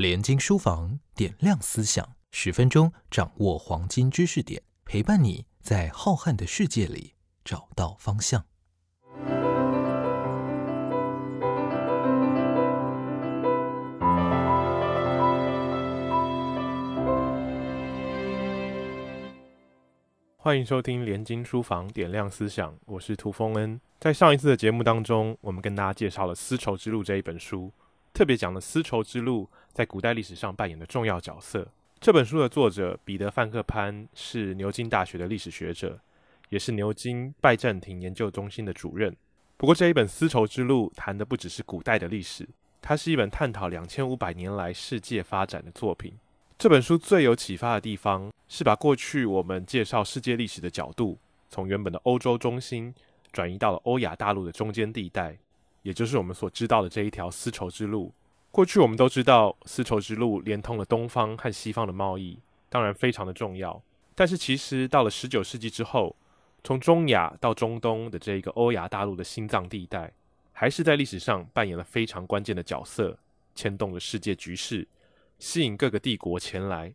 连经书房点亮思想，十分钟掌握黄金知识点，陪伴你在浩瀚的世界里找到方向。欢迎收听连经书房点亮思想，我是涂峰恩。在上一次的节目当中，我们跟大家介绍了《丝绸之路》这一本书，特别讲了丝绸之路在古代历史上扮演的重要角色。这本书的作者彼得·范克潘是牛津大学的历史学者，也是牛津拜占庭研究中心的主任。不过，这一本《丝绸之路》谈的不只是古代的历史，它是一本探讨两千五百年来世界发展的作品。这本书最有启发的地方是把过去我们介绍世界历史的角度，从原本的欧洲中心转移到了欧亚大陆的中间地带，也就是我们所知道的这一条丝绸之路。过去我们都知道，丝绸之路连通了东方和西方的贸易，当然非常的重要。但是其实到了十九世纪之后，从中亚到中东的这一个欧亚大陆的心脏地带，还是在历史上扮演了非常关键的角色，牵动了世界局势。吸引各个帝国前来。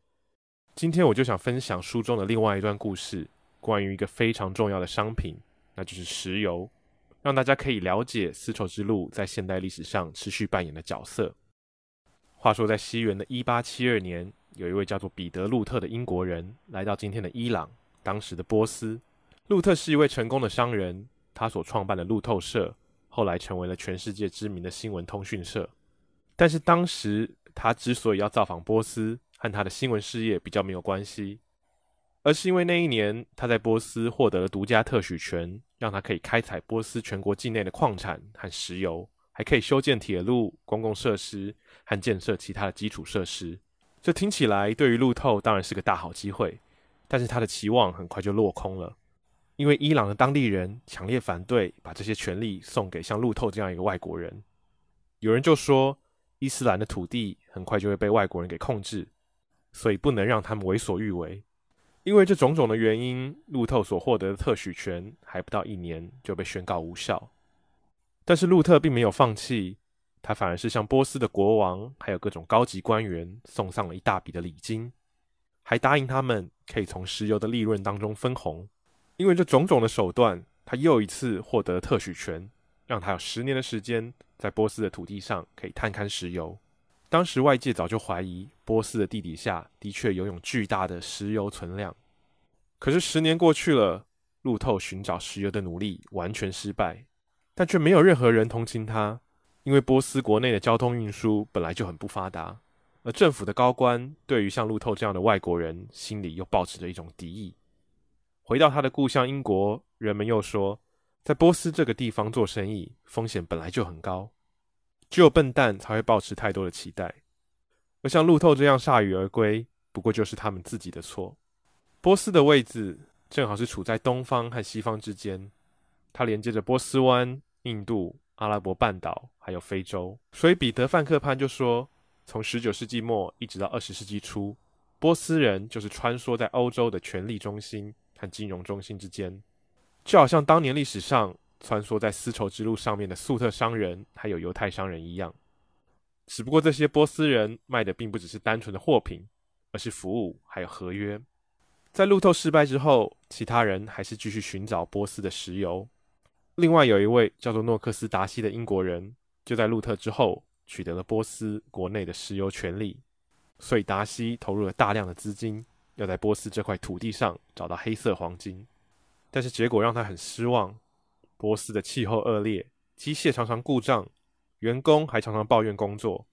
今天我就想分享书中的另外一段故事，关于一个非常重要的商品，那就是石油，让大家可以了解丝绸之路在现代历史上持续扮演的角色。话说，在西元的一八七二年，有一位叫做彼得·路特的英国人来到今天的伊朗，当时的波斯。路特是一位成功的商人，他所创办的路透社后来成为了全世界知名的新闻通讯社。但是当时，他之所以要造访波斯，和他的新闻事业比较没有关系，而是因为那一年他在波斯获得了独家特许权，让他可以开采波斯全国境内的矿产和石油，还可以修建铁路、公共设施和建设其他的基础设施。这听起来对于路透当然是个大好机会，但是他的期望很快就落空了，因为伊朗的当地人强烈反对把这些权利送给像路透这样一个外国人。有人就说。伊斯兰的土地很快就会被外国人给控制，所以不能让他们为所欲为。因为这种种的原因，路透所获得的特许权还不到一年就被宣告无效。但是路特并没有放弃，他反而是向波斯的国王还有各种高级官员送上了一大笔的礼金，还答应他们可以从石油的利润当中分红。因为这种种的手段，他又一次获得了特许权。让他有十年的时间在波斯的土地上可以探勘石油。当时外界早就怀疑波斯的地底下的确拥有巨大的石油存量。可是十年过去了，路透寻找石油的努力完全失败，但却没有任何人同情他，因为波斯国内的交通运输本来就很不发达，而政府的高官对于像路透这样的外国人心里又抱持着一种敌意。回到他的故乡英国，人们又说。在波斯这个地方做生意，风险本来就很高，只有笨蛋才会抱持太多的期待。而像路透这样铩羽而归，不过就是他们自己的错。波斯的位置正好是处在东方和西方之间，它连接着波斯湾、印度、阿拉伯半岛还有非洲。所以彼得·范克潘就说，从十九世纪末一直到二十世纪初，波斯人就是穿梭在欧洲的权力中心和金融中心之间。就好像当年历史上穿梭在丝绸之路上面的粟特商人，还有犹太商人一样，只不过这些波斯人卖的并不只是单纯的货品，而是服务还有合约。在路透失败之后，其他人还是继续寻找波斯的石油。另外有一位叫做诺克斯达西的英国人，就在路特之后取得了波斯国内的石油权利，所以达西投入了大量的资金，要在波斯这块土地上找到黑色黄金。但是结果让他很失望。波斯的气候恶劣，机械常常故障，员工还常常抱怨工作。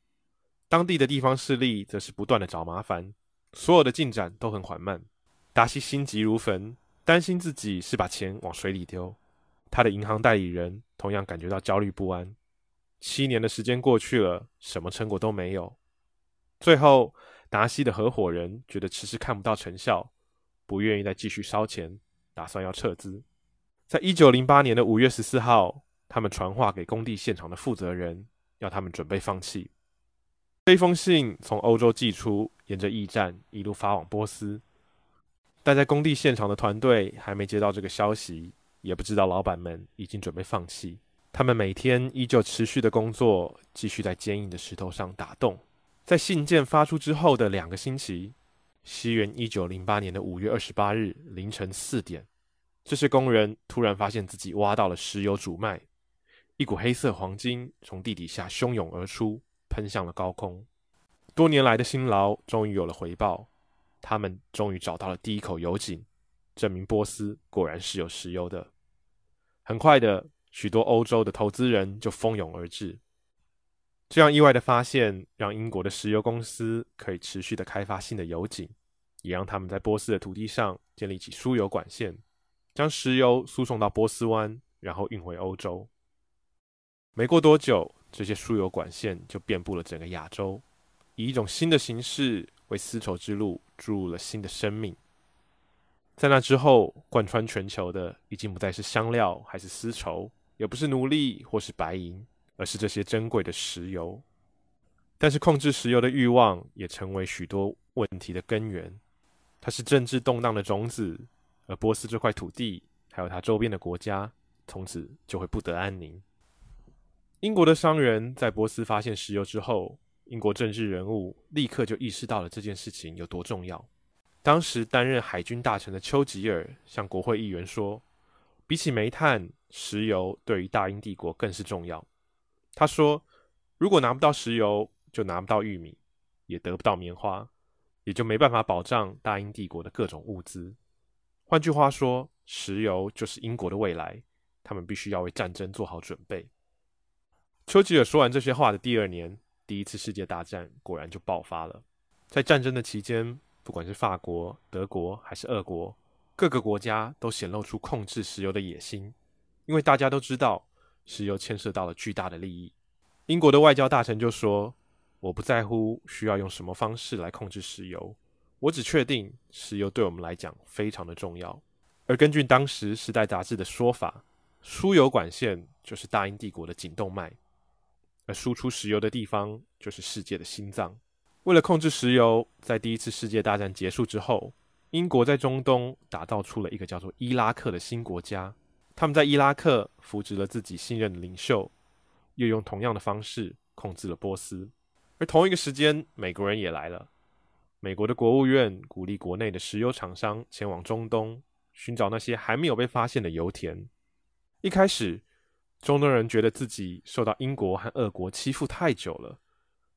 当地的地方势力则是不断的找麻烦，所有的进展都很缓慢。达西心急如焚，担心自己是把钱往水里丢。他的银行代理人同样感觉到焦虑不安。七年的时间过去了，什么成果都没有。最后，达西的合伙人觉得迟迟看不到成效，不愿意再继续烧钱。打算要撤资，在一九零八年的五月十四号，他们传话给工地现场的负责人，要他们准备放弃。这封信从欧洲寄出，沿着驿站一路发往波斯。但在工地现场的团队还没接到这个消息，也不知道老板们已经准备放弃。他们每天依旧持续的工作，继续在坚硬的石头上打洞。在信件发出之后的两个星期，西元一九零八年的五月二十八日凌晨四点，这些工人突然发现自己挖到了石油主脉，一股黑色黄金从地底下汹涌而出，喷向了高空。多年来的辛劳终于有了回报，他们终于找到了第一口油井，证明波斯果然是有石油的。很快的，许多欧洲的投资人就蜂拥而至。这样意外的发现，让英国的石油公司可以持续的开发新的油井，也让他们在波斯的土地上建立起输油管线，将石油输送到波斯湾，然后运回欧洲。没过多久，这些输油管线就遍布了整个亚洲，以一种新的形式为丝绸之路注入了新的生命。在那之后，贯穿全球的已经不再是香料，还是丝绸，也不是奴隶或是白银。而是这些珍贵的石油，但是控制石油的欲望也成为许多问题的根源。它是政治动荡的种子，而波斯这块土地还有它周边的国家，从此就会不得安宁。英国的商人在波斯发现石油之后，英国政治人物立刻就意识到了这件事情有多重要。当时担任海军大臣的丘吉尔向国会议员说：“比起煤炭，石油对于大英帝国更是重要。”他说：“如果拿不到石油，就拿不到玉米，也得不到棉花，也就没办法保障大英帝国的各种物资。换句话说，石油就是英国的未来，他们必须要为战争做好准备。”丘吉尔说完这些话的第二年，第一次世界大战果然就爆发了。在战争的期间，不管是法国、德国还是俄国，各个国家都显露出控制石油的野心，因为大家都知道。石油牵涉到了巨大的利益。英国的外交大臣就说：“我不在乎需要用什么方式来控制石油，我只确定石油对我们来讲非常的重要。”而根据当时《时代》杂志的说法，输油管线就是大英帝国的颈动脉，而输出石油的地方就是世界的心脏。为了控制石油，在第一次世界大战结束之后，英国在中东打造出了一个叫做伊拉克的新国家。他们在伊拉克扶植了自己信任的领袖，又用同样的方式控制了波斯。而同一个时间，美国人也来了。美国的国务院鼓励国内的石油厂商前往中东，寻找那些还没有被发现的油田。一开始，中东人觉得自己受到英国和俄国欺负太久了，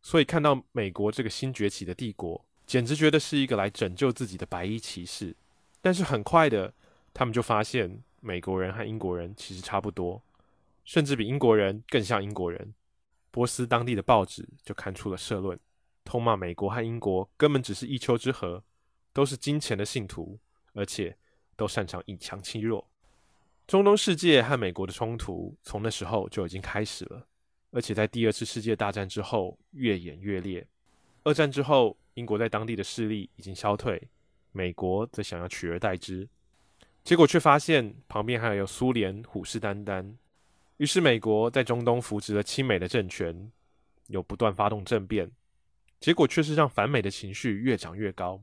所以看到美国这个新崛起的帝国，简直觉得是一个来拯救自己的白衣骑士。但是很快的，他们就发现。美国人和英国人其实差不多，甚至比英国人更像英国人。波斯当地的报纸就刊出了社论，痛骂美国和英国根本只是一丘之貉，都是金钱的信徒，而且都擅长以强欺弱。中东世界和美国的冲突从那时候就已经开始了，而且在第二次世界大战之后越演越烈。二战之后，英国在当地的势力已经消退，美国则想要取而代之。结果却发现旁边还有苏联虎视眈眈，于是美国在中东扶植了亲美的政权，又不断发动政变，结果却是让反美的情绪越长越高。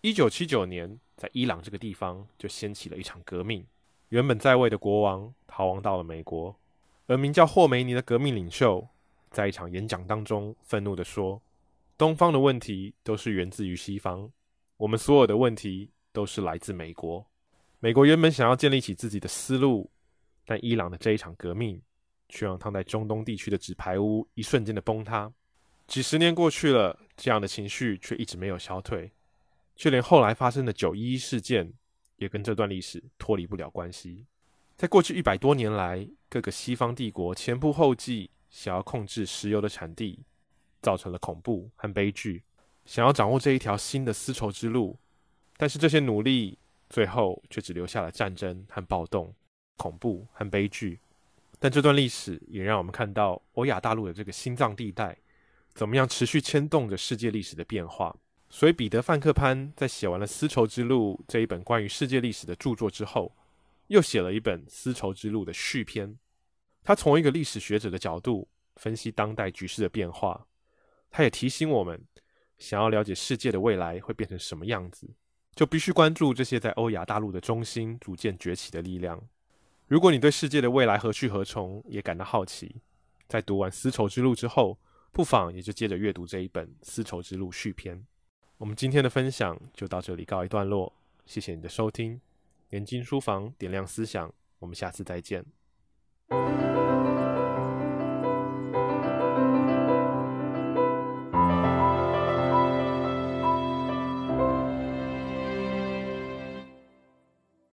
一九七九年，在伊朗这个地方就掀起了一场革命，原本在位的国王逃亡到了美国，而名叫霍梅尼的革命领袖，在一场演讲当中愤怒地说：“东方的问题都是源自于西方，我们所有的问题都是来自美国。”美国原本想要建立起自己的思路，但伊朗的这一场革命却让他在中东地区的纸牌屋一瞬间的崩塌。几十年过去了，这样的情绪却一直没有消退，就连后来发生的九一一事件也跟这段历史脱离不了关系。在过去一百多年来，各个西方帝国前仆后继，想要控制石油的产地，造成了恐怖和悲剧。想要掌握这一条新的丝绸之路，但是这些努力。最后却只留下了战争和暴动、恐怖和悲剧。但这段历史也让我们看到欧亚大陆的这个心脏地带，怎么样持续牵动着世界历史的变化。所以，彼得·范克潘在写完了《丝绸之路》这一本关于世界历史的著作之后，又写了一本《丝绸之路》的续篇。他从一个历史学者的角度分析当代局势的变化，他也提醒我们，想要了解世界的未来会变成什么样子。就必须关注这些在欧亚大陆的中心逐渐崛起的力量。如果你对世界的未来何去何从也感到好奇，在读完《丝绸之路》之后，不妨也就接着阅读这一本《丝绸之路》续篇。我们今天的分享就到这里告一段落，谢谢你的收听。年金书房点亮思想，我们下次再见。